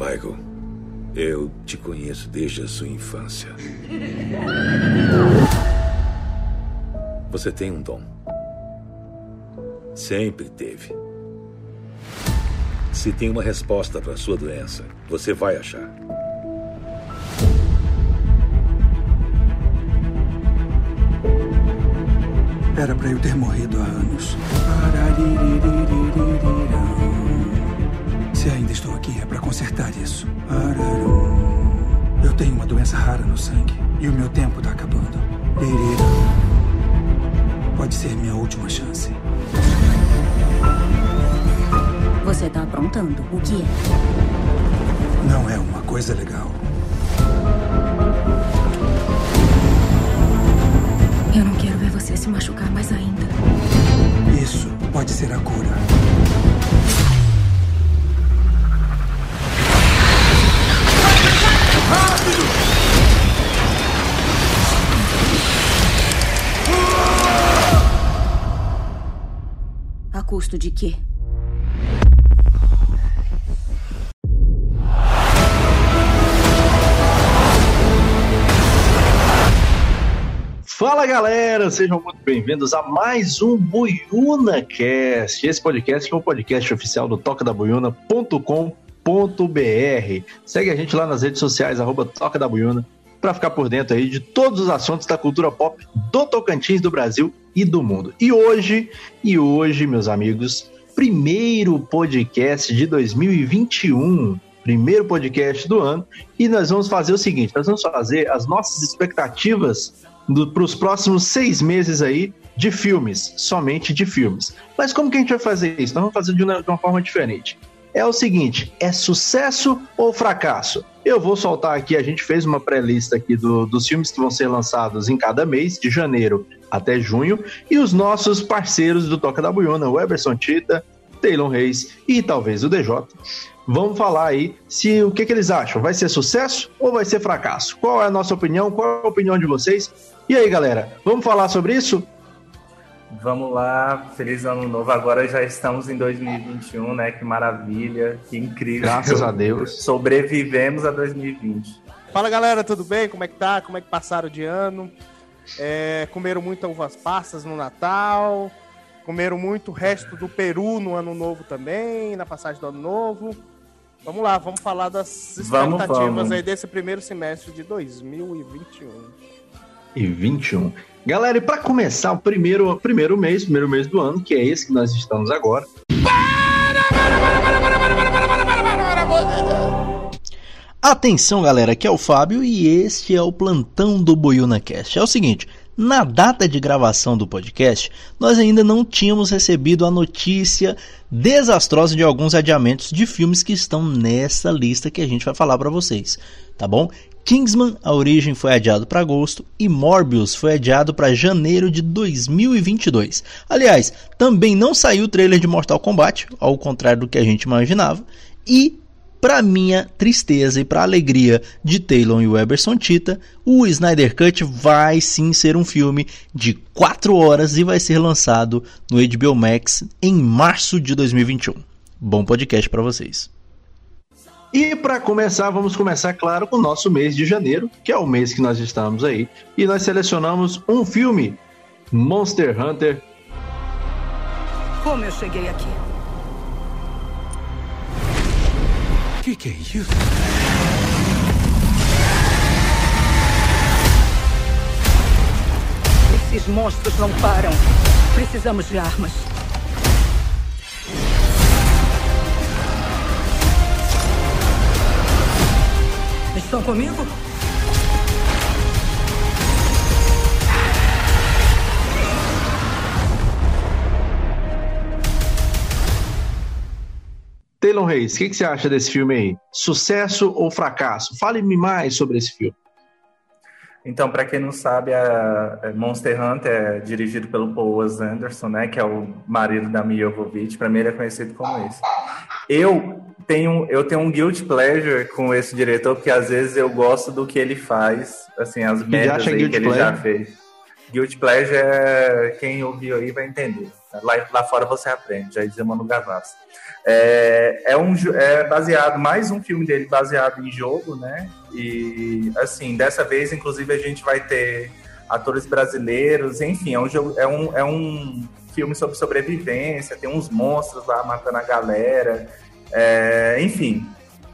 Michael, eu te conheço desde a sua infância. Você tem um dom. Sempre teve. Se tem uma resposta para sua doença, você vai achar. Era para eu ter morrido há anos. Se ainda estou aqui, é para consertar isso. Eu tenho uma doença rara no sangue e o meu tempo está acabando. Pode ser minha última chance. Você tá aprontando. O que é? Não é uma coisa legal. Eu não quero ver você se machucar mais ainda. Isso pode ser a cura. A custo de quê? Fala galera, sejam muito bem-vindos a mais um Buiuna Cast. Esse podcast é o podcast oficial do tocadabuiuna.com.br. Segue a gente lá nas redes sociais, arroba Toca da Buiuna, para ficar por dentro aí de todos os assuntos da cultura pop do Tocantins, do Brasil e do mundo. E hoje, e hoje, meus amigos, primeiro podcast de 2021 primeiro podcast do ano, e nós vamos fazer o seguinte: nós vamos fazer as nossas expectativas para os próximos seis meses aí de filmes, somente de filmes. Mas como que a gente vai fazer isso? Nós vamos fazer de uma, de uma forma diferente. É o seguinte: é sucesso ou fracasso? Eu vou soltar aqui, a gente fez uma pré-lista aqui do, dos filmes que vão ser lançados em cada mês, de janeiro até junho, e os nossos parceiros do Toca da Buiona, o Eberson Tita, Taylor Reis e talvez o DJ. Vamos falar aí se o que, que eles acham. Vai ser sucesso ou vai ser fracasso? Qual é a nossa opinião? Qual é a opinião de vocês? E aí, galera, vamos falar sobre isso? Vamos lá, feliz ano novo. Agora já estamos em 2021, né? Que maravilha, que incrível. Graças a Deus. Sobrevivemos a 2020. Fala galera, tudo bem? Como é que tá? Como é que passaram de ano? É, comeram muito uvas passas no Natal, comeram muito o resto do Peru no ano novo também, na passagem do ano novo. Vamos lá, vamos falar das expectativas vamos, vamos. aí desse primeiro semestre de 2021 e 21. Galera, e para começar o primeiro, primeiro mês, primeiro mês do ano, que é esse que nós estamos agora. Atenção, galera, aqui é o Fábio e este é o plantão do Boiuna Cast. É o seguinte, na data de gravação do podcast, nós ainda não tínhamos recebido a notícia desastrosa de alguns adiamentos de filmes que estão nessa lista que a gente vai falar para vocês, tá bom? Kingsman, a origem foi adiado para agosto e Morbius foi adiado para janeiro de 2022. Aliás, também não saiu o trailer de Mortal Kombat, ao contrário do que a gente imaginava, e para minha tristeza e para alegria de Taylor e Weberson Tita, o Snyder Cut vai sim ser um filme de 4 horas e vai ser lançado no HBO Max em março de 2021. Bom podcast para vocês. E para começar, vamos começar, claro, com o nosso mês de janeiro, que é o mês que nós estamos aí. E nós selecionamos um filme, Monster Hunter. Como eu cheguei aqui? Que, que é? Esses monstros não param. Precisamos de armas. Estão comigo? Taylor Reis, o que, que, você acha desse filme aí? Sucesso ou fracasso? Fale-me mais sobre esse filme. Então, para quem não sabe, a Monster Hunter é dirigido pelo Paul Wes Anderson, né, que é o marido da Mia Jovovich. Para mim, ele é conhecido como esse. Eu tenho, eu tenho um guilt pleasure com esse diretor, porque às vezes eu gosto do que ele faz, assim, as merdas que ele pleasure? já fez. Guilt pleasure é quem ouviu aí vai entender. Lá, lá fora você aprende, já dizia Manu Gavassi. É, é, um, é baseado, mais um filme dele baseado em jogo, né? E, assim, dessa vez, inclusive, a gente vai ter atores brasileiros, enfim, é um, jogo, é um, é um filme sobre sobrevivência, tem uns monstros lá matando a galera, é, enfim.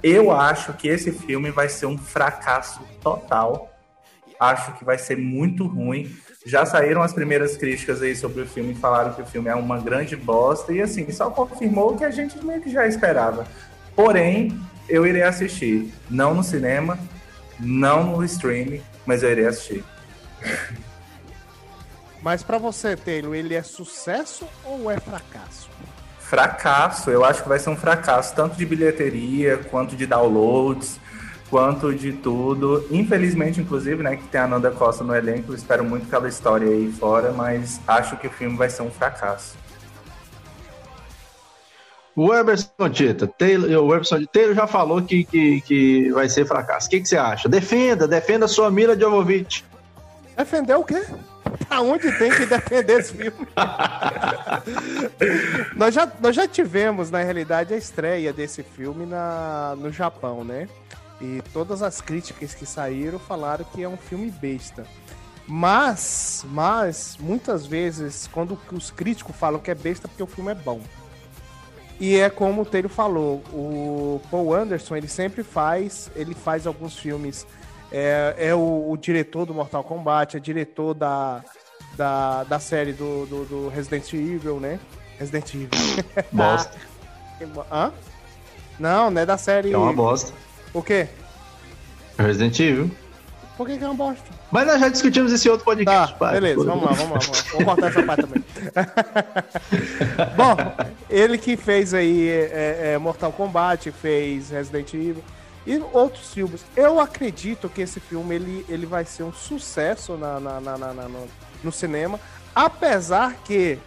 Eu acho que esse filme vai ser um fracasso total. Acho que vai ser muito ruim. Já saíram as primeiras críticas aí sobre o filme, falaram que o filme é uma grande bosta, e assim, só confirmou o que a gente meio que já esperava. Porém, eu irei assistir. Não no cinema, não no streaming, mas eu irei assistir. Mas para você, Taylor, ele é sucesso ou é fracasso? Fracasso, eu acho que vai ser um fracasso, tanto de bilheteria, quanto de downloads, quanto de tudo. Infelizmente, inclusive, né, que tem a Nanda Costa no elenco, espero muito aquela história aí fora, mas acho que o filme vai ser um fracasso. O Emerson Tita, Taylor, o Emerson Taylor já falou que, que, que vai ser fracasso. O que, que você acha? Defenda, defenda a sua Mila Jovovich. Defender o quê? Aonde tem que defender esse filme? nós, já, nós já tivemos, na realidade, a estreia desse filme na, no Japão, né? E todas as críticas que saíram falaram que é um filme besta. Mas, mas, muitas vezes, quando os críticos falam que é besta, porque o filme é bom. E é como o Teiro falou, o Paul Anderson, ele sempre faz, ele faz alguns filmes é, é o, o, diretor do Mortal Kombat, é diretor da, da, da série do, do, do Resident Evil, né? Resident Evil. Bosta. Hã? Não, não é da série. É uma bosta. O quê? Resident Evil. Por que, que é uma bosta? Mas nós já discutimos esse outro podcast. Tá, pai. beleza, vamos lá, vamos lá. Vamos, vamos cortar essa parte também. Bom, ele que fez aí é, é, Mortal Kombat, fez Resident Evil e outros filmes. Eu acredito que esse filme ele, ele vai ser um sucesso na, na, na, na no, no cinema, apesar que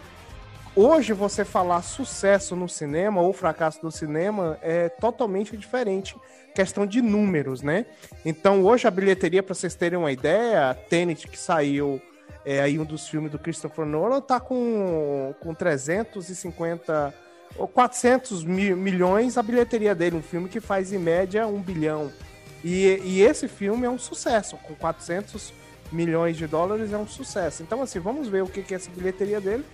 hoje você falar sucesso no cinema ou fracasso no cinema é totalmente diferente questão de números, né? Então hoje a bilheteria, para vocês terem uma ideia, Tenet que saiu é, aí um dos filmes do Christopher Nolan tá com, com 350 ou 400 mil, milhões a bilheteria dele, um filme que faz em média um bilhão. E, e esse filme é um sucesso, com 400 milhões de dólares é um sucesso. Então, assim, vamos ver o que, que é essa bilheteria dele.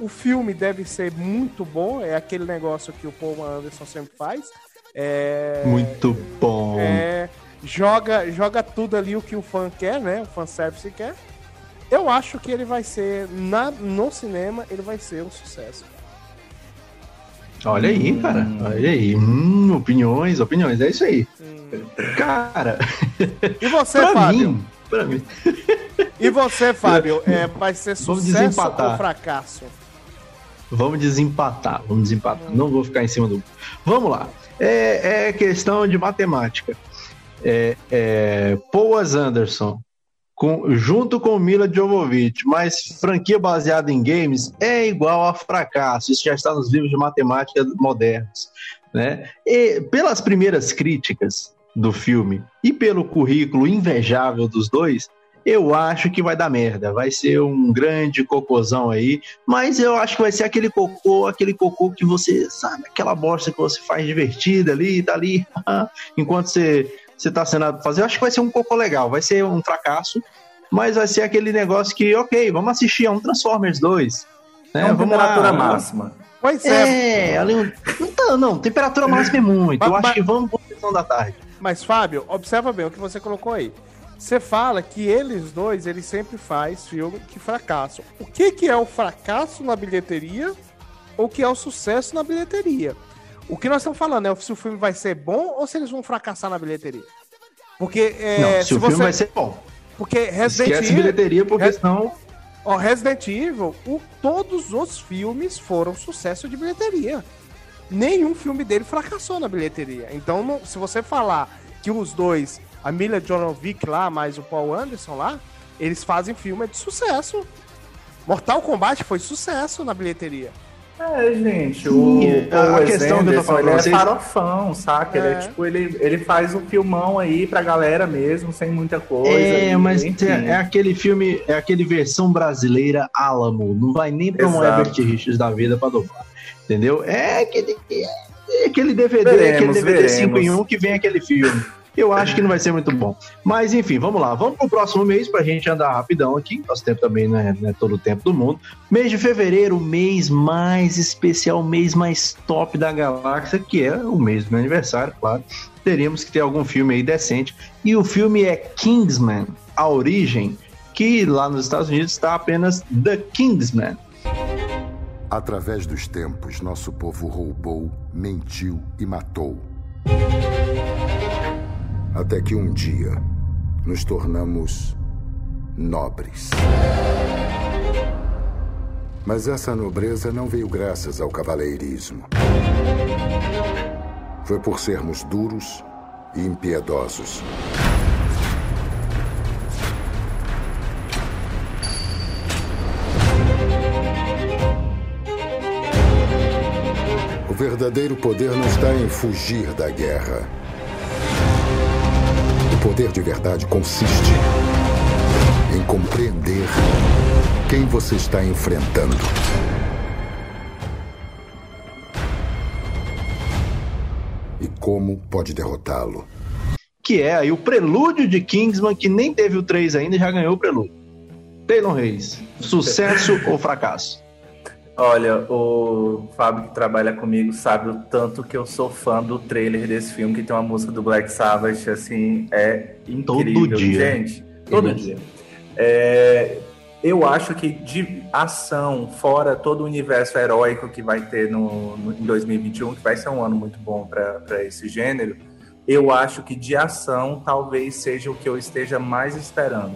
O filme deve ser muito bom, é aquele negócio que o Paul Anderson sempre faz. É, muito bom. É, joga, joga tudo ali o que o fã quer, né? O fanservice quer. Eu acho que ele vai ser, na, no cinema, ele vai ser um sucesso. Olha aí, cara. Olha aí. Hum, opiniões, opiniões. É isso aí. Hum. Cara. E você, Fábio? Mim, pra mim. E você, Fábio? É, vai ser sucesso ou fracasso? Vamos desempatar. Vamos desempatar. Hum. Não vou ficar em cima do. Vamos lá. É, é questão de matemática. É, é, Paul Anderson com, junto com Mila Jovovich, mas franquia baseada em games é igual a fracasso. Isso já está nos livros de matemática modernos. Né? E pelas primeiras críticas do filme e pelo currículo invejável dos dois, eu acho que vai dar merda. Vai ser um grande cocôzão aí, mas eu acho que vai ser aquele cocô, aquele cocô que você, sabe, aquela bosta que você faz divertida ali, tá ali, enquanto você você tá sendo fazer, eu acho que vai ser um cocô legal, vai ser um fracasso, mas vai ser aquele negócio que, ok, vamos assistir a um Transformers 2. Né? É uma vamos temperatura lá, máxima. Pois é. É, ali, não, tá, não, temperatura máxima é muito. eu acho que vamos por sessão da tarde. Mas, Fábio, observa bem o que você colocou aí. Você fala que eles dois, eles sempre faz filme que fracassam. O que, que é o fracasso na bilheteria ou o que é o sucesso na bilheteria? O que nós estamos falando é se o filme vai ser bom ou se eles vão fracassar na bilheteria. Porque é, não, se, se o você... filme vai ser bom. Porque Resident Esquece Evil. bilheteria, porque Res... senão. Ó, Resident Evil, o, todos os filmes foram sucesso de bilheteria. Nenhum filme dele fracassou na bilheteria. Então, não, se você falar que os dois, a Mila Jovovich lá, mais o Paul Anderson lá, eles fazem filme de sucesso. Mortal Kombat foi sucesso na bilheteria. É, gente, Sim, o, a o questão que eu tô falando ele pra é vocês- farofão, saca? Ele é É. tipo, ele, ele faz um filmão aí pra galera mesmo, sem muita coisa. É, e, mas enfim. é, é aquele filme, é aquele versão brasileira Alamo. Não vai nem pra um. Herbert Richards da vida pra dublar. Entendeu? É aquele, é aquele DVD, Veremos, aquele DVD 5 em veremos. 1 que vem aquele filme. Eu acho que não vai ser muito bom. Mas enfim, vamos lá. Vamos pro próximo mês pra gente andar rapidão aqui. Nosso tempo também não é, não é todo o tempo do mundo. Mês de fevereiro, mês mais especial, mês mais top da galáxia, que é o mês do meu aniversário, claro. Teríamos que ter algum filme aí decente. E o filme é Kingsman, A Origem, que lá nos Estados Unidos está apenas The Kingsman. Através dos tempos, nosso povo roubou, mentiu e matou. Até que um dia nos tornamos nobres. Mas essa nobreza não veio graças ao cavalheirismo. Foi por sermos duros e impiedosos. O verdadeiro poder não está em fugir da guerra. O poder de verdade consiste em compreender quem você está enfrentando. E como pode derrotá-lo. Que é aí o prelúdio de Kingsman, que nem teve o 3 ainda e já ganhou o prelúdio. Taylor Reis, sucesso ou fracasso? Olha, o Fábio que trabalha comigo sabe o tanto que eu sou fã do trailer desse filme, que tem uma música do Black Sabbath, assim, é incrível. Todo dia. Gente, todo dia. É, eu acho que de ação, fora todo o universo heróico que vai ter no, no- em 2021, que vai ser um ano muito bom para esse gênero, eu acho que de ação talvez seja o que eu esteja mais esperando.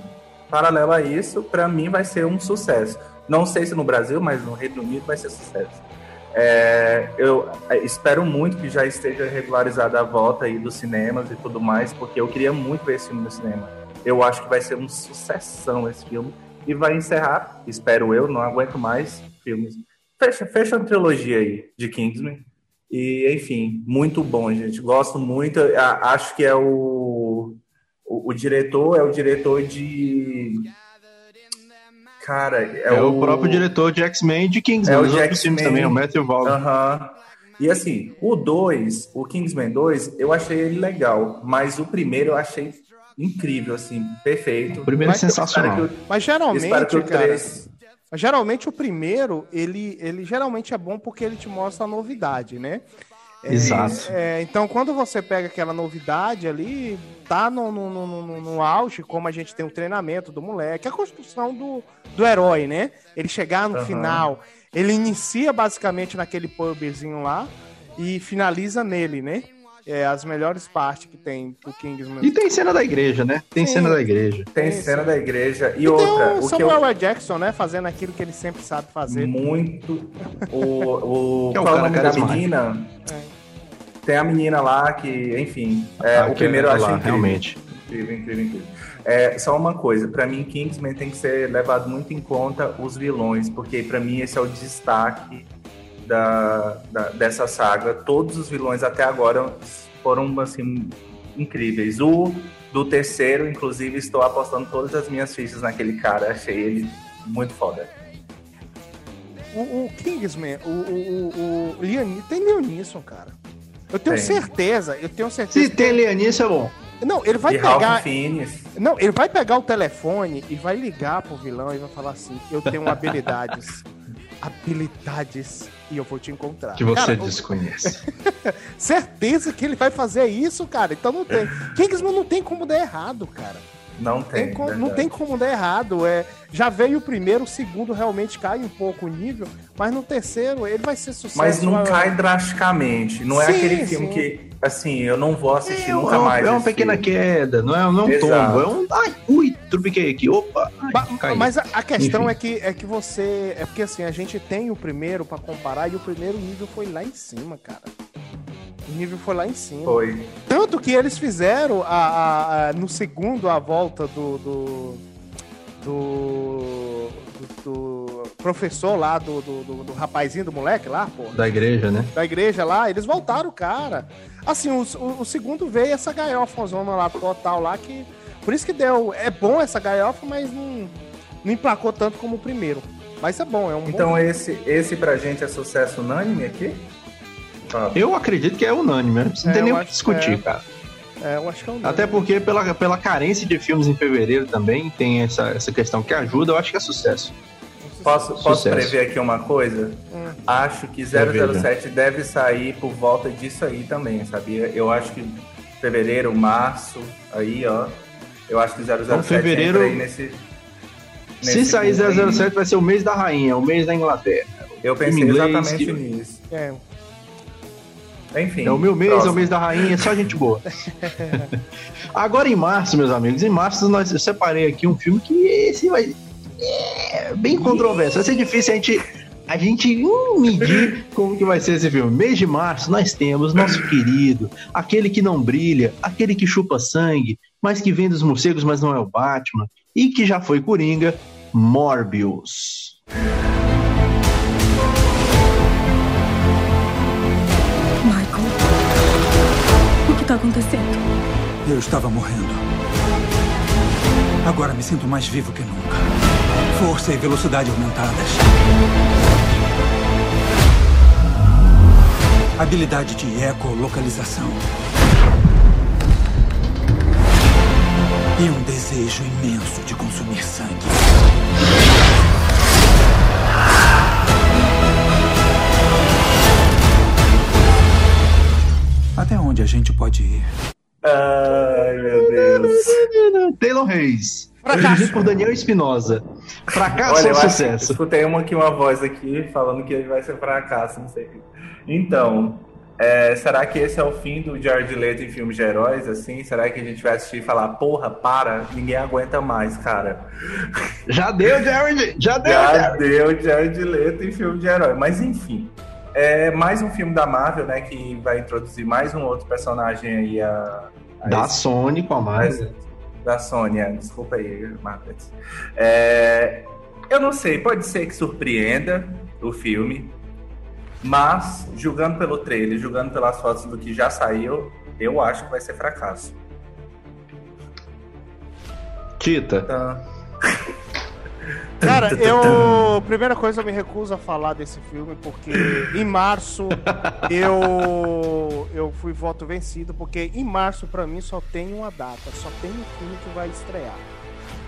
Paralelo a isso, para mim vai ser um sucesso. Não sei se no Brasil, mas no Reino Unido vai ser sucesso. É, eu é, espero muito que já esteja regularizada a volta aí dos cinemas e tudo mais, porque eu queria muito ver esse filme no cinema. Eu acho que vai ser um sucessão esse filme e vai encerrar, espero eu, não aguento mais filmes. Fecha, fecha a trilogia aí de Kingsman. E, enfim, muito bom, gente. Gosto muito. Acho que é o, o, o diretor, é o diretor de. Cara, é, É, o... próprio diretor de X-Men e de Kingsman. É o de X-Men. também, o Matthew Vaughn. Aham. E assim, o 2, o Kingsman 2, eu achei ele legal, mas o primeiro eu achei incrível, assim, perfeito. O primeiro é Mas eu sensacional. o- Mas eu espero geralmente, que o cara, 3 Mas geralmente o primeiro, ele, ele geralmente é bom porque ele te mostra a novidade, né? É, Exato. é, então, quando você pega aquela novidade ali, tá no, no, no, no- no auge, como a gente tem o treinamento do moleque, a construção do, do herói, né? Ele chegar no final, ele inicia basicamente naquele pubzinho lá e finaliza nele, né? É, as melhores partes que tem do Kingsman. E tem cena da igreja, né? Tem Sim. cena da igreja. tem cena sim. da igreja e, E outra, tem o o que Samuel L. Jackson, né? Fazendo aquilo que ele sempre sabe fazer. muito o, o Que é um cara nome da carismático. menina? É. Tem a menina lá que, enfim, é, Ah, o primeiro eu achei lá, incrível. realmente. Incrível, incrível, incrível. É, só uma coisa, pra mim Kingsman tem que ser levado muito em conta os vilões, porque pra mim esse é o destaque da, da- dessa saga. Todos os vilões até agora foram assim incríveis. O do terceiro, inclusive, estou apostando todas as minhas fichas naquele cara. Achei ele muito foda. O, o Kingsman, o, o, o, o Lian- tem Leonisson, cara. Eu tenho Tem. certeza, eu tenho certeza. Se tem Lianice, é bom. Não, ele vai e pegar. Não, ele vai pegar o telefone e vai ligar pro vilão e vai falar assim: Eu tenho habilidades. habilidades. E eu vou te encontrar. Que você Cara, desconhece. certeza que ele vai fazer isso, cara. Então não tem. Kingsman não tem como dar errado, cara. Não tem. Tem como- não tem como dar errado. É, já veio o primeiro, o segundo realmente cai um pouco o nível, mas no terceiro ele vai ser sucesso. Mas não cai drasticamente. Não é Sim, aquele filme sim. que, assim, eu não vou assistir É, nunca uma, mais. é uma pequena filme. queda, não é, não é um Exato. tombo, é um. Ai, ui, trupiquei aqui, opa, ai. Mas a, a questão Enfim. é que, é que você. É porque assim, a gente tem o primeiro pra comparar e o primeiro nível foi lá em cima, cara. O nível foi lá em cima. Foi. Tanto que eles fizeram a, a- a- no segundo a volta do. do. do. do, do- professor lá do, do, do, do rapazinho, do moleque lá, pô. Da igreja, né? Da igreja lá, eles voltaram o cara. Assim, o, o, o segundo veio essa galhofazona lá total lá que. Por isso que deu. É bom essa galhofa, mas não, não emplacou tanto como o primeiro. Mas é bom, é um Então bom... esse, esse pra gente é sucesso unânime aqui? Fábio? Eu acredito que é unânime, né? Não precisa É, ter nem o que discutir, é. cara. É, eu acho que é um Até porque pela, pela carência de filmes em fevereiro também tem essa, essa questão que ajuda, eu acho que é sucesso. Posso, posso Sucesso. prever aqui uma coisa? Hum. Acho que 007 deve sair por volta disso aí também, sabia? Eu acho que fevereiro, março, aí, ó. Eu acho que 007 Então, fevereiro- entra aí nesse. Se sair grupo aí. 007 vai ser o mês da rainha, o mês da Inglaterra. Eu pensei exatamente que- nisso. É, Enfim. É o meu mês, é o próximo. mês da rainha, só gente boa. Agora em março, meus amigos, em março nós, eu separei aqui um filme que esse vai. É bem controverso. Vai ser difícil a gente, a gente hum, medir como que vai ser esse filme. Mês de março nós temos nosso querido, aquele que não brilha, aquele que chupa sangue, mas que vem dos morcegos, mas não é o Batman, e que já foi Coringa, Morbius. O que tá acontecendo? Eu estava morrendo. Agora me sinto mais vivo que nunca. Força e velocidade aumentadas. Habilidade de ecolocalização. E um desejo imenso de consumir sangue. Até onde a gente pode ir? Ai, meu Deus. Taylor Reis. Fracasso. Por Daniel Espinosa. Fracasso Olha, ou eu acho- sucesso? escutei uma aqui, uma voz aqui falando que ele vai ser fracasso, não sei. Então, é, será que esse é o fim do Jared Leto em filmes de heróis, assim? Será que a gente vai assistir e falar, porra, para, ninguém aguenta mais, cara. Já deu, Jared! Já deu, Já Jared! deu Jared Leto em filme de herói. Mas enfim, é mais um filme da Marvel, né, que vai introduzir mais um outro personagem aí a... a Da esse- Sony com a Marvel. Da Sônia, desculpa aí, Marcos. É, eu não sei, pode ser que surpreenda o filme, mas julgando pelo trailer, julgando pelas fotos do que já saiu, eu acho que vai ser fracasso. Tita. Então, Cara, eu. Primeira coisa, eu me recuso a falar desse filme, porque em março eu. Eu fui voto vencido, porque em março, pra mim, só tem uma data, só tem um filme que vai estrear.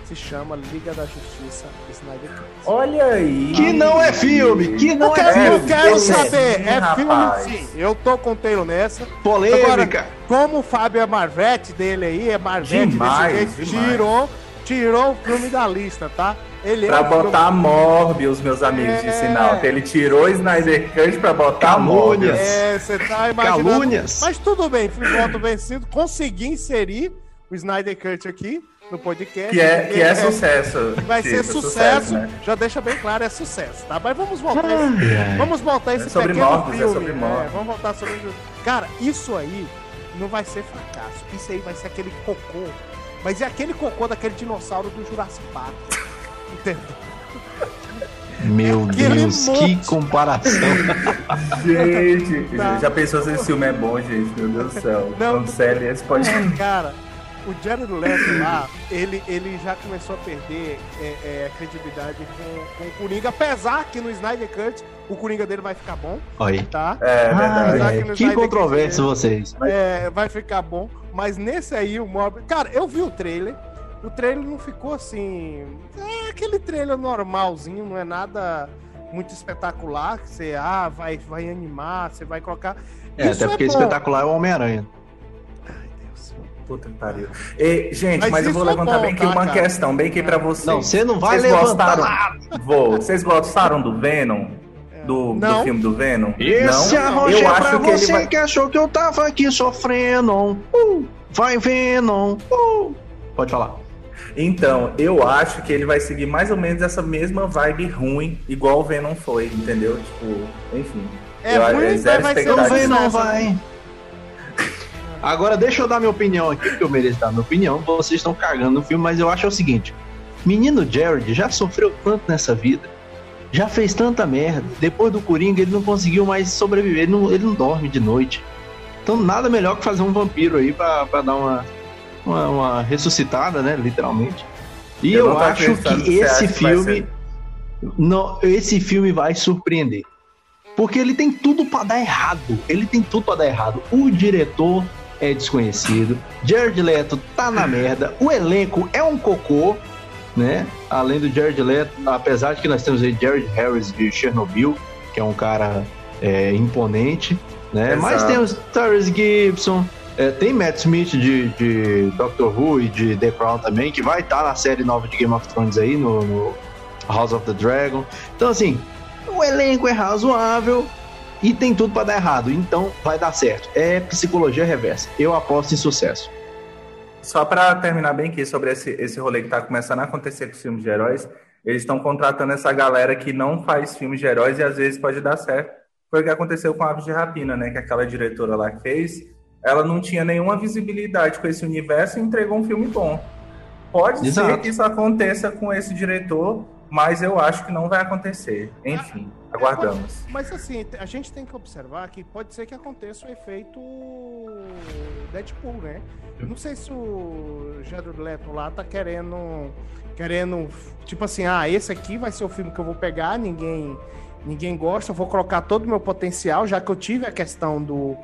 Se chama Liga da Justiça Snyder Cut. Olha aí. Que não é filme! Que não Eu é quero, eu filme! quero sim, saber, é rapaz. filme sim. Eu tô com o Taylor nessa. Polêmica! Agora, como o Fábio é Marvete dele aí, é Marvete Demais, desse jeito, demais. tirou, tirou o filme da lista, tá? Ele Pra é um filme- botar Morbius, meus amigos de É. sinal. que Ele tirou o Snyder Cut pra botar Calúnias. Morbius. É, você tá imaginando. Calúnias. Mas tudo bem, fui voto vencido. Consegui inserir o Snyder Cut aqui no podcast. Que é, que é porque sucesso. Vai ser sucesso, né? já deixa bem claro, é sucesso, tá? Mas vamos voltar esse, vamos voltar esse É sobre pequeno mortos, é filme. sobre né? mortos. Vamos voltar sobre Cara, isso aí não vai ser fracasso. Isso aí vai ser aquele cocô. Mas é aquele cocô daquele dinossauro do Jurassic Park. Entendeu? Meu Deus, monte. que comparação! Gente, Tá. já pensou se esse filme é bom, gente? Meu Deus do céu. Não. Cancele esse podcast. Cara, o Jared Leto lá, ele, ele já começou a perder é, é, a credibilidade com, com o Coringa, apesar que no Snyder Cut o Coringa dele vai ficar bom, aí. tá? É verdade. Apesar Ai, que controvérsia vocês. É, vai ficar bom, mas nesse aí o Mob... Cara, eu vi o trailer, o trailer não ficou assim... É aquele trailer normalzinho, não é nada muito espetacular, que você ah, vai, vai animar, você vai colocar... É, Isso até porque bom. espetacular é o Homem-Aranha. Ai, Deus. Puta que pariu. E, gente, Mas mas, eu vou é levantar bom, bem aqui tá, uma cara? questão, bem aqui pra vocês. Não, você não vai Vocês levantar gostaram? nada. Vou. Vocês gostaram do Venom? Do, do Não. filme do Venom? Esse não? eu é acho pra que ele você vai... que achou que eu tava aqui sofrendo. Uh, vai Venom. Uh. Pode falar. Então, eu acho que ele vai seguir mais ou menos essa mesma vibe ruim, igual o Venom foi, entendeu? Tipo, enfim. É eu, ruim, zero mas vai ser expectativa. Venom vai. Agora deixa eu dar minha opinião aqui, porque eu mereço dar minha opinião. Vocês estão cagando no filme, mas eu acho o seguinte: Menino Jared já sofreu tanto nessa vida. já fez tanta merda. Depois do Coringa, ele não conseguiu mais sobreviver. Ele não, ele não dorme de noite. Então, nada melhor que fazer um vampiro aí pra, pra dar uma, uma, uma ressuscitada, né? Literalmente. E eu, eu acho que esse filme. Não, esse filme vai surpreender. Porque ele tem tudo para dar errado. Ele tem tudo para dar errado. O diretor é desconhecido. Jared Leto tá na merda. O elenco é um cocô, né? Além do Jared Leto, apesar de que nós temos aí Jared Harris de Chernobyl, que é um cara é, imponente, né? Exato. Mas temos Tyrese Gibson, é, tem Matt Smith de, de, Doctor Who e de The Crown também, que vai estar tá na série nova de Game of Thrones aí, no, no House of the Dragon. Então, assim, o elenco é razoável, e tem tudo para dar errado, então vai dar certo. É psicologia reversa. Eu aposto em sucesso. Só para terminar bem aqui sobre esse, esse rolê que está começando a acontecer com os filmes de heróis, eles estão contratando essa galera que não faz filmes de heróis e às vezes pode dar certo. Foi o que aconteceu com Aves de Rapina, né? Que aquela diretora lá fez, ela não tinha nenhuma visibilidade com esse universo e entregou um filme bom. Pode Exato. ser que isso aconteça com esse diretor, mas eu acho que não vai acontecer. Enfim. Aguardamos. Mas assim, a gente tem que observar que pode ser que aconteça o efeito Deadpool, né? Eu não sei se o Jared Leto lá tá querendo querendo tipo assim, ah, esse aqui vai ser o filme que eu vou pegar, ninguém ninguém gosta, eu vou colocar todo o meu potencial, já que eu tive a questão do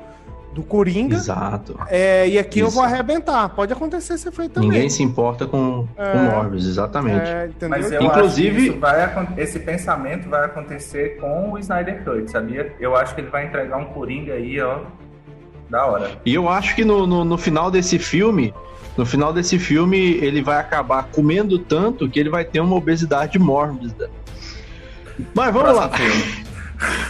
do Coringa. Exato. É, e aqui Isso. eu vou arrebentar. Pode acontecer esse efeito também. Ninguém se importa com, é, com Morbius, exatamente. É, Mas eu Inclusive, vai, esse pensamento vai acontecer com o Snyder Cut, sabia? Eu acho que ele vai entregar um Coringa aí, ó, da hora. E eu acho que no, no, no final desse filme, no final desse filme, ele vai acabar comendo tanto que ele vai ter uma obesidade mórbida. Mas vamos Próximo lá. Filme.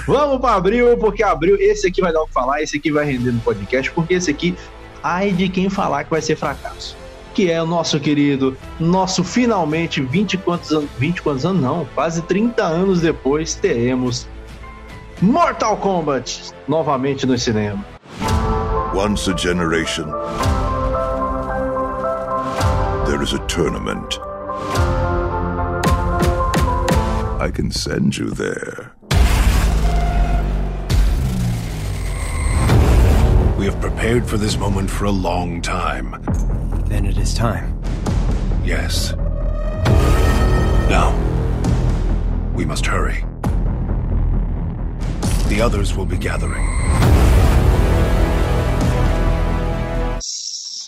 Vamos para abril, porque abril, esse aqui vai dar o que falar, esse aqui vai render no podcast, porque esse aqui, ai de quem falar que vai ser fracasso. Que é o nosso querido, nosso finalmente 20 quantos anos, 20 quantos anos não, quase 30 anos depois teremos Mortal Kombat novamente no cinema. Once a generation, there is a tournament. I can send you there. Prepared for this moment for a long time. Then it is time. Yes. Now, we must hurry. The others will be gathering.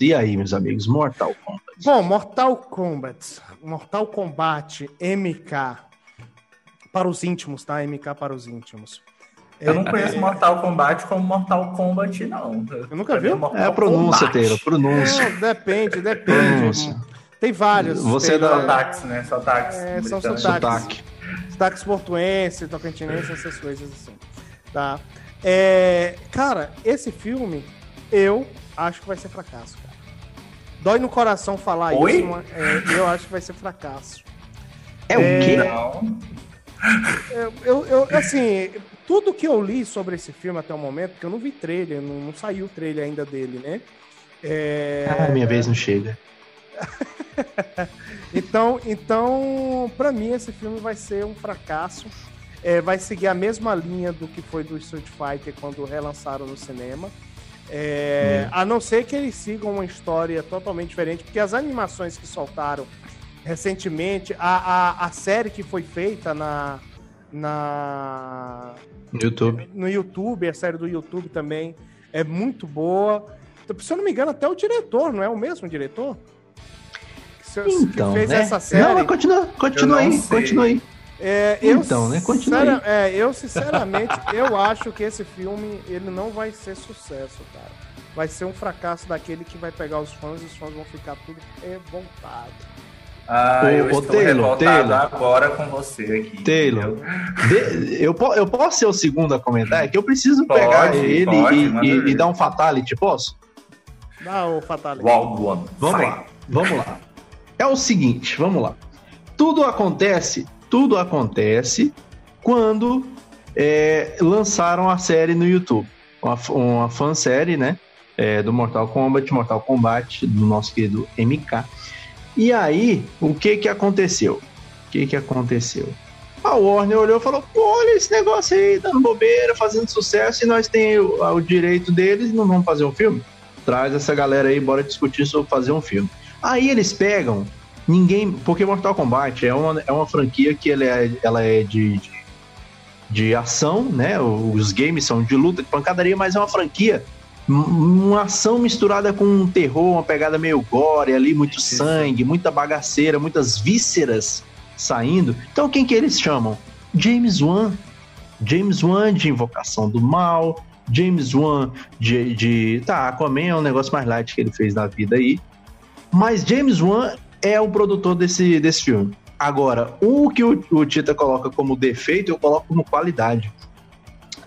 E aí, meus amigos, Mortal Kombat. Bom, Mortal Kombat. Mortal Kombat MK. Para os íntimos, tá? MK para os íntimos. Eu não conheço Mortal Kombat como Mortal Kombat, não. Eu nunca vi? É a pronúncia, Teiro, pronúncia. É, depende, depende. Pronúncia. Tem vários. Você tem, é da... Sotaques, né? Sotaques. É, são sotaques. Sotaque. Sotaques portuense, tocantinense, essas coisas assim. Tá? É, cara, esse filme, eu acho que vai ser fracasso, cara. Dói no coração falar Oi? isso, mas é, eu acho que vai ser fracasso. É, é o quê? Não. Eu, eu, assim, tudo que eu li sobre esse filme até o momento, porque eu não vi trailer, não, não saiu o trailer ainda dele, né? É... Ah, minha vez não chega. então, então para mim, esse filme vai ser um fracasso. É, vai seguir a mesma linha do que foi do Street Fighter quando relançaram no cinema. É, hum. A não ser que eles sigam uma história totalmente diferente, porque as animações que soltaram recentemente, a, a, a série que foi feita na, na YouTube. No YouTube, a série do YouTube também é muito boa. Se eu não me engano, até o diretor, não é o mesmo diretor? então, que fez né? essa série. Não, mas continua, continua aí, continua aí. É, então, né? Continua aí. É, eu, sinceramente, eu acho que esse filme ele não vai ser sucesso, cara. Vai ser um fracasso daquele que vai pegar os fãs e os fãs vão ficar tudo revoltados. Ah, o, eu o estou Taylor, revoltado Taylor, agora com você aqui. Taylor, de, eu, eu posso ser o segundo a comentar? É que eu preciso pode, pegar ele pode, e, e, e, dar um fatality, posso? Dá o fatality. Wow, vamos lá, vamos lá. É o seguinte, vamos lá. Tudo acontece, tudo acontece quando é, lançaram a série no YouTube. Uma, uma fansérie, né? É, do Mortal Kombat, Mortal Kombat, do nosso querido MK. E aí, o que que aconteceu? O que que aconteceu? A Warner olhou e falou: olha esse negócio aí, dando bobeira, fazendo sucesso, e nós temos o, o direito deles, não vamos fazer um filme? Traz essa galera aí, bora discutir sobre fazer um filme. Aí eles pegam, ninguém. Porque Mortal Kombat é uma, é uma franquia que ela é, ela é de, de, de ação, né? Os games são de luta, de pancadaria, mas é uma franquia uma ação misturada com um terror, uma pegada meio gore ali, muito sangue, muita bagaceira, muitas vísceras saindo. Então quem que eles chamam? James Wan. James Wan de Invocação do Mal, James Wan de, de... Tá, Aquaman é um negócio mais light que ele fez na vida aí. Mas James Wan é o produtor desse, desse filme. Agora, o que o, o Tita coloca como defeito, eu coloco como qualidade.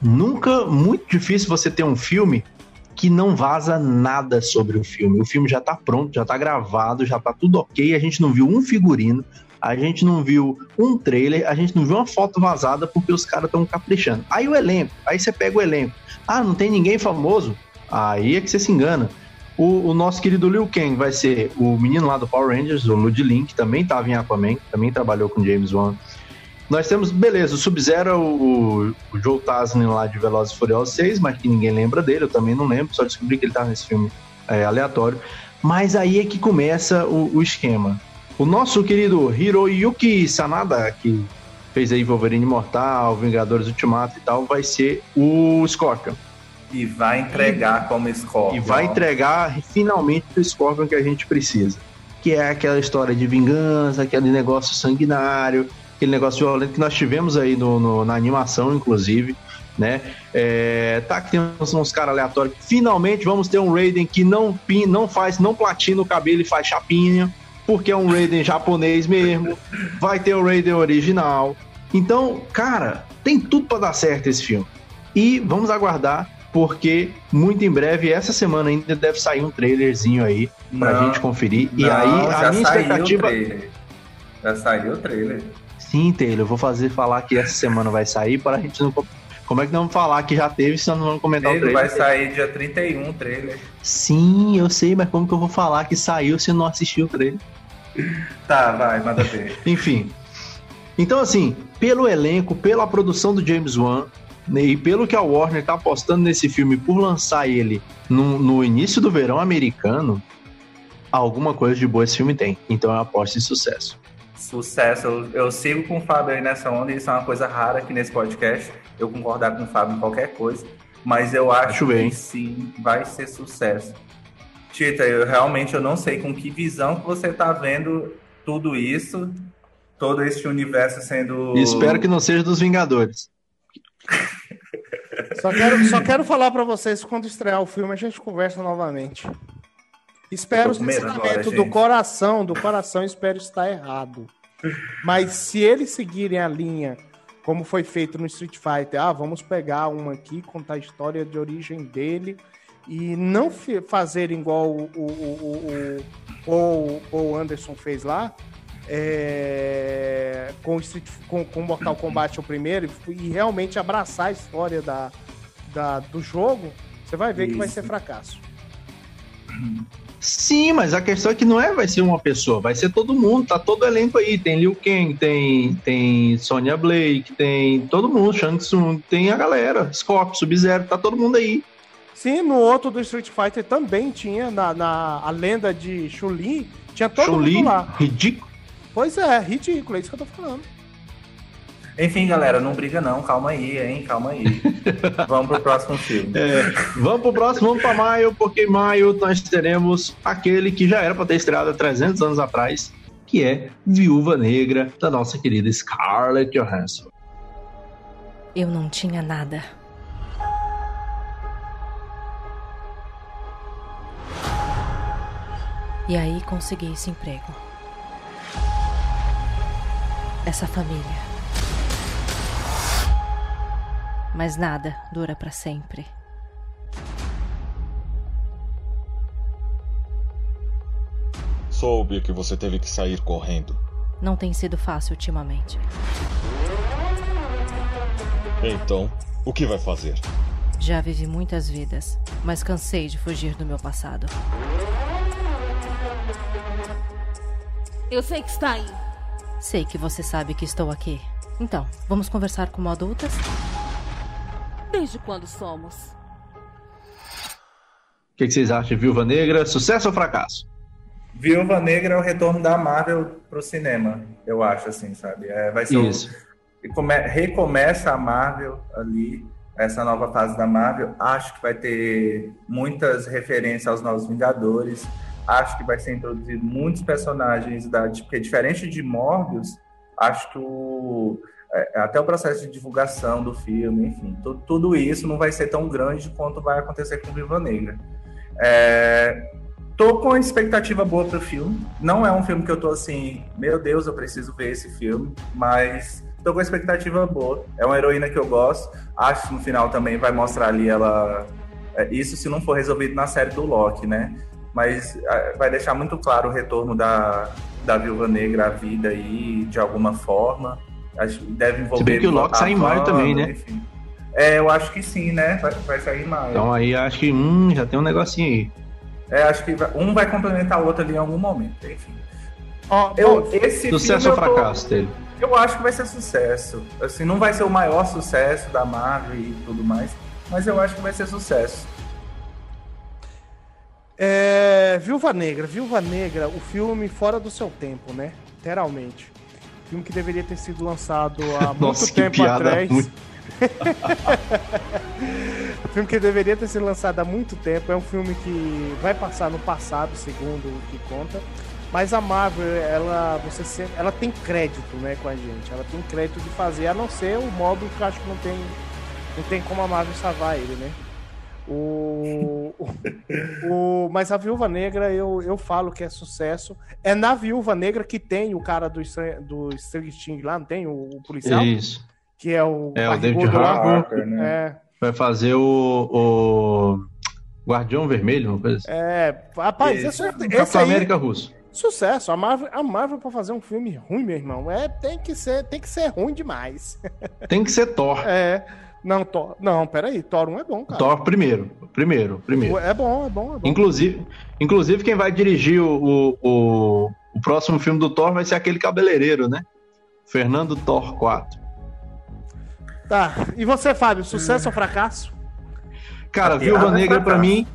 Nunca, muito difícil você ter um filme que não vaza nada sobre o filme. O filme já tá pronto, já tá gravado, já tá tudo ok. A gente não viu um figurino, a gente não viu um trailer, a gente não viu uma foto vazada porque os caras estão caprichando. Aí o elenco, aí você pega o elenco. Ah, não tem ninguém famoso? Aí é que você se engana. O, o, nosso querido Liu Kang vai ser o menino lá do Power Rangers, o Ludlin, que também estava em Aquaman, também trabalhou com James Wan. Nós temos, beleza, o Sub-Zero, o, o Joe Taslim lá de Velozes e Furiosos 6, mas que ninguém lembra dele, eu também não lembro, só descobri que ele tá nesse filme é, aleatório. Mas aí é que começa o, o, esquema. O nosso querido Hiroyuki Sanada, que fez aí Wolverine Mortal, Vingadores Ultimato e tal, vai ser o Scorpion. E vai entregar como Scorpion. E vai entregar finalmente o Scorpion que a gente precisa. Que é aquela história de vingança, aquele negócio sanguinário, aquele negócio violento que nós tivemos aí no, no na animação, inclusive, né? É, tá que tem uns, uns caras aleatórios. Finalmente vamos ter um Raiden que não, pin, não faz, não platina o cabelo e faz chapinha, porque é um Raiden japonês mesmo. Vai ter o Raiden original. Então, cara, tem tudo para dar certo esse filme. E vamos aguardar, porque muito em breve, essa semana ainda deve sair um trailerzinho aí pra não, gente conferir. Não, e aí a minha expectativa. Já saiu o trailer. Sim, Taylor, eu vou fazer falar que essa semana vai sair para a gente não. Como é que não vamos falar que já teve se não vamos comentar Taylor o trailer? Vai sair dia 31 o trailer. Sim, eu sei, mas como que eu vou falar que saiu se não assistiu o trailer? Tá, vai, manda ver. Enfim. Então, assim, pelo elenco, pela produção do James Wan, né, e pelo que a Warner tá apostando nesse filme por lançar ele no, no início do verão americano, alguma coisa de boa esse filme tem. Então eu aposto em sucesso sucesso. Eu, eu, sigo com o Fábio aí nessa onda, e isso é uma coisa rara aqui nesse podcast, eu concordar com o Fábio em qualquer coisa, mas eu acho, acho que sim, vai ser sucesso. Tita, eu realmente eu não sei com que visão que você está vendo tudo isso, todo esse universo sendo. E espero que não seja dos Vingadores. só, quero, só quero falar para vocês quando estrear o filme a gente conversa novamente. Espero sinceramente do coração, do coração, espero estar errado. Mas se eles seguirem a linha como foi feito no Street Fighter, ah, vamos pegar uma aqui, contar a história de origem dele e não fazer igual o, o, o, o, o Anderson fez lá, é, com, Street, com, com Mortal Kombat o primeiro e realmente abraçar a história da, da, do jogo, você vai ver Isso. que vai ser fracasso. Sim, mas a questão é que não é vai ser uma pessoa, vai ser todo mundo, tá todo elenco aí. Tem Liu Kang, tem, tem Sonya Blake, tem todo mundo, Shang Tsung, tem a galera, Scorpio, Sub-Zero, tá todo mundo aí. Sim, no outro do Street Fighter também tinha, na, na a lenda de Chun-Li, tinha todo mundo lá. Ridículo. Pois é, ridículo, é isso que eu tô falando. Enfim, galera, não briga não, calma aí, hein, calma aí. vamos pro próximo filme. É, vamos pro próximo, vamos pra maio, porque em maio nós teremos aquele que já era para ter estreado há 300 anos atrás, que é Viúva Negra, da nossa querida Scarlett Johansson. Eu não tinha nada. E aí consegui esse emprego. Essa família. Mas nada dura para sempre. Soube que você teve que sair correndo. Não tem sido fácil ultimamente. Então, o que vai fazer? Já vivi muitas vidas, mas cansei de fugir do meu passado. Eu sei que está aí. Sei que você sabe que estou aqui. Então, vamos conversar como adultas? Desde quando somos? O que, que vocês acham de Viúva Negra? Sucesso ou fracasso? Viúva Negra é o retorno da Marvel pro cinema, eu acho, assim, sabe? É, vai ser Isso. Come- recomeça a Marvel ali, essa nova fase da Marvel. Acho que vai ter muitas referências aos Novos Vingadores. Acho que vai ser introduzido muitos personagens da. Porque diferente de Morbius, acho que o. é, Até o processo de divulgação do filme, enfim, tu- tudo isso não vai ser tão grande quanto vai acontecer com Viúva Negra. É, tô com expectativa boa pro filme. Não é um filme que eu tô assim, meu Deus, eu preciso ver esse filme, mas tô com expectativa boa. É uma heroína que eu gosto. Acho que no final também vai mostrar ali ela. é, Isso se não for resolvido na série do Loki, né? Mas é, vai deixar muito claro o retorno da, da Viúva Negra à vida aí, de alguma forma. Acho que deve envolver. Se bem que o Loki sai em maio também, né? enfim. É, eu acho que sim, né? Vai, vai sair em maio. Então aí acho que hum, já tem um negocinho aí. É, acho que vai- um vai complementar o outro ali em algum momento, enfim. Ó, Eu, bom, esse Sucesso ou eu tô- fracasso dele? Eu acho que vai ser sucesso. Assim, não vai ser o maior sucesso da Marvel e tudo mais, mas eu acho que vai ser sucesso. É, Viúva Negra, Viúva Negra, o filme fora do seu tempo, né? Literalmente. Filme que deveria ter sido lançado há muito tempo atrás. ruim. filme que deveria ter sido lançado há muito tempo. É um filme que vai passar no passado, segundo o que conta. Mas a Marvel, ela, você sempre, ela tem crédito, né, com a gente. Ela tem crédito de fazer, a não ser o móvel que eu acho que não tem, não tem como a Marvel salvar ele, né? O, o, o- mas a Viúva Negra, eu, eu falo que é sucesso. É na Viúva Negra que tem o cara do, do Stranger Things lá, não tem? O, o policial? Isso. Que é o. É, o David. Harbour. É, Vai fazer o, o Guardião Vermelho, uma coisa assim. é, rapaz, Isso. esse, esse Capitão aí, América russo. sucesso. A Marvel, a Marvel pra fazer um filme ruim, meu irmão, é, tem, que ser, tem que ser ruim demais. Tem que ser Thor. É. Não, Thor. Não, peraí. Thor 1 é bom, cara. Thor primeiro. Primeiro, primeiro. É bom, é bom, é bom. Inclusive, inclusive quem vai dirigir o, o, o, o próximo filme do Thor vai ser aquele cabeleireiro, né? Fernando Thor 4. Tá. E você, Fábio, sucesso ou fracasso? Cara, A Viúva é Negra pra fracasso. mim.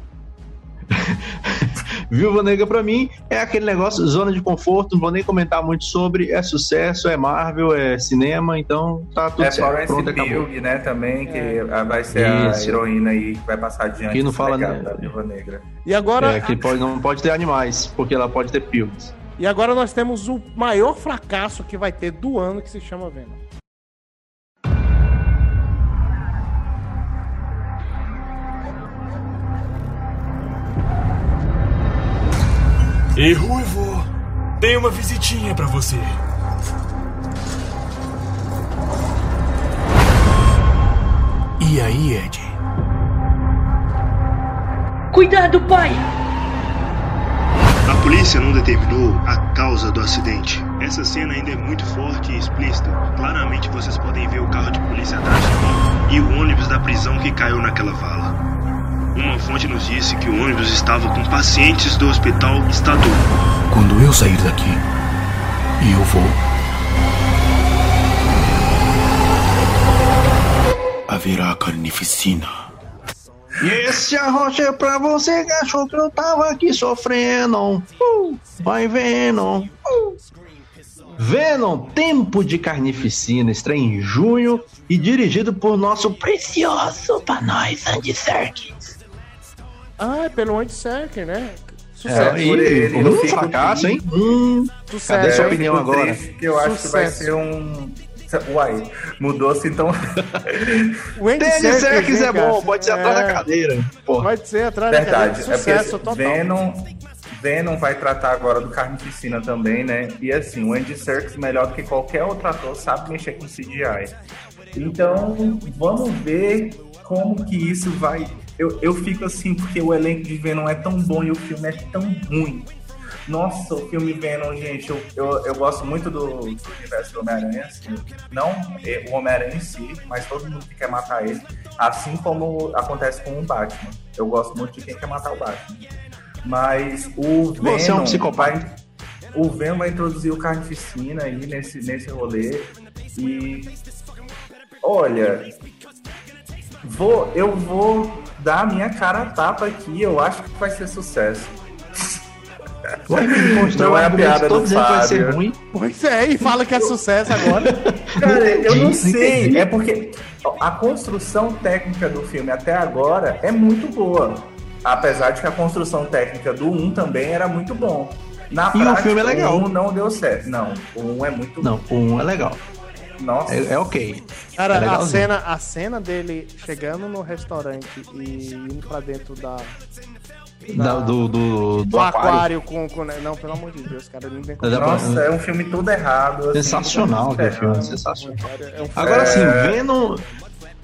Viúva Negra pra mim é aquele negócio, zona de conforto, não vou nem comentar muito sobre. É sucesso, é Marvel, é cinema, então tá tudo É certo. Florence Pronto, acabou. Pugh, né, também, que É. vai ser Isso. a heroína aí que vai passar adiante Que não fala, legado né? da Viúva Negra. E agora, É, que pode, não pode ter animais, porque ela pode ter pilhas. e agora nós temos o maior fracasso que vai ter do ano, que se chama Venom. E Ruivo, tem uma visitinha pra você. E aí, Ed? Cuidado, pai! A polícia não determinou a causa do acidente. Essa cena ainda é muito forte e explícita. Claramente vocês podem ver o carro de polícia atrás de mim e o ônibus da prisão que caiu naquela vala. Uma fonte nos disse que o ônibus estava com pacientes do hospital estadual. Quando eu sair daqui, e eu vou. Haverá carnificina. E esse arrocha é pra você que achou que eu tava aqui sofrendo. Uh, vai Venom. Uh. Venom, Tempo de Carnificina, estreia em junho e dirigido por nosso precioso pra nós, Andy Serkis. Ah, é pelo Andy Serkis, né? É, Sucesso. e, por ele, eu um fracasso, hein? Hum, Sucesso. cadê sua eu opinião agora? triste, que eu acho que vai Sucesso. ser um. Uai, mudou-se então. O Andy Serkis é cara? bom, pode ser atrás da É, cadeira. Porra. Pode ser atrás da Verdade. cadeira. É porque Sucesso assim, total. Venom, Venom vai tratar agora do Carnificina também, né? E assim, o Andy Serkis, melhor do que qualquer outro ator, sabe mexer com CGI. Então, vamos ver como que isso vai. Eu, eu fico assim, porque o elenco de Venom é tão bom e o filme é tão ruim. Nossa, o filme Venom, gente, eu, eu, eu gosto muito do, do universo do Homem-Aranha, assim, não é, o Homem-Aranha em si, mas todo mundo que quer matar ele, assim como acontece com o Batman. Eu gosto muito de quem quer matar o Batman. Mas o Venom. Você é um psicopata. o Venom vai introduzir o Carnificina aí nesse, nesse rolê. E olha, vou, eu vou dar a minha cara a tapa aqui. Eu acho que vai ser sucesso. Não é a piada do Fábio. Vai ser ruim. Pois é, e fala que é sucesso agora. Cara, eu não sei. É porque a construção técnica do filme até agora é muito boa. Apesar de que a construção técnica do 1 também era muito bom. Na e prática, o filme é legal. O 1 não deu certo. Não, o 1 é muito Não, o 1 é legal. Nossa. É, é ok. Cara, é a, cena, a cena dele chegando no restaurante e indo pra dentro da. da do, do, do, aquário, aquário com, com, Não, pelo amor de Deus, cara. Não tem como... Nossa, é um filme todo errado. Assim, sensacional, aquele filme. Sensacional. É um Agora, assim, vendo,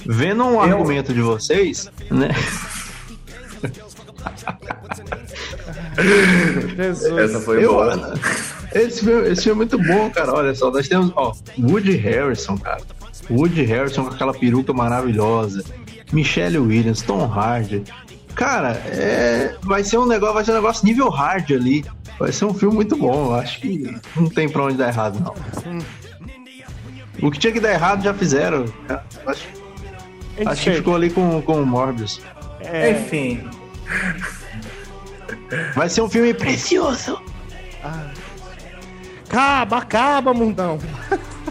vendo um Eu... argumento de vocês, né? Jesus. Essa foi eu, boa. Esse filme, esse filme é muito bom, cara. Olha só, nós temos, ó, Woody Harrison, cara. Woody Harrison com aquela peruca maravilhosa. Michelle Williams, Tom Hardy. Cara, é, vai ser um negócio, vai ser um negócio nível hard ali. Vai ser um filme muito bom. Acho que não tem pra onde dar errado, não. O que tinha que dar errado já fizeram. Acho, acho que ficou ali com, com o Morbius. É... Enfim. Vai ser um filme precioso. Ah. Acaba, acaba, mundão.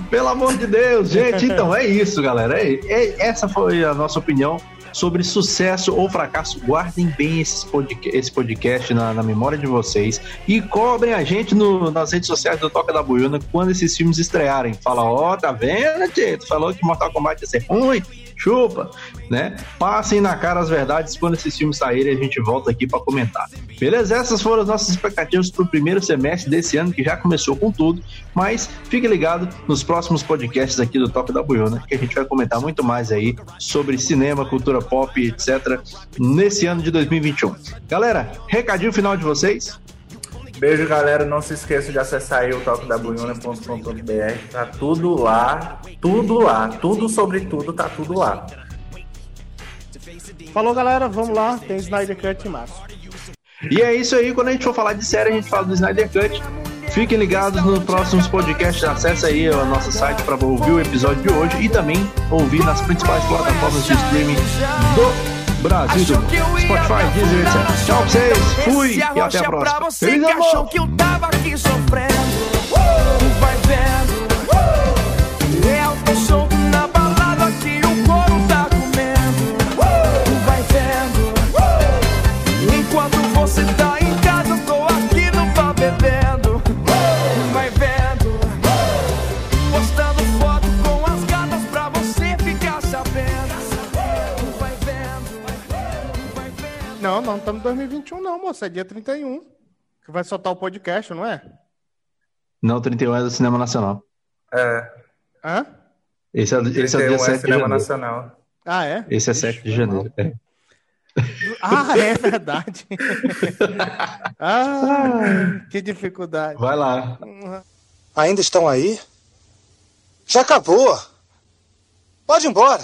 Pelo amor de Deus, gente. Então é isso, galera. É, é, essa foi a nossa opinião sobre sucesso ou fracasso. Guardem bem podcast, esse podcast na, na, memória de vocês e cobrem a gente no, nas redes sociais do Toca da Buiuna quando esses filmes estrearem. Fala, ó, oh, tá vendo? Tu falou que Mortal Kombat ia ser ruim chupa, né? Passem na cara as verdades quando esses filmes saírem a gente volta aqui para comentar. Beleza? Essas foram as nossas expectativas para o primeiro semestre desse ano que já começou com tudo, mas fique ligado nos próximos podcasts aqui do Top da Buiona que a gente vai comentar muito mais aí sobre cinema, cultura pop, etc. nesse ano de 2021. Galera, recadinho final de vocês? Beijo, galera. Não se esqueça de acessar aí o toquedabuiona.com.br. Tá tudo lá. Tudo lá. Tudo sobre tudo, tá tudo lá. Falou, galera. Vamos lá. Tem Snyder Cut em março. E é isso aí. Quando a gente for falar de série, a gente fala do Snyder Cut. Fiquem ligados nos próximos podcasts. Acesse aí o nosso site para ouvir o episódio de hoje e também ouvir nas principais plataformas de streaming do Brasil Spotify, Deezer, etc. Tchau pra vocês, fui e até a próxima. Feliz ano achou que eu tava aqui sofrendo. Estamos em 2021, não, moça. É dia 31. Que vai soltar o podcast, não é? Não, 31 é do Cinema Nacional. É. Hã? Esse é, esse é o dia 7 é Cinema de Nacional. Ah, é? Esse é 7 de janeiro. É. Ah, é verdade. ah, que dificuldade. Vai lá. Ainda estão aí? Já acabou. Pode ir embora.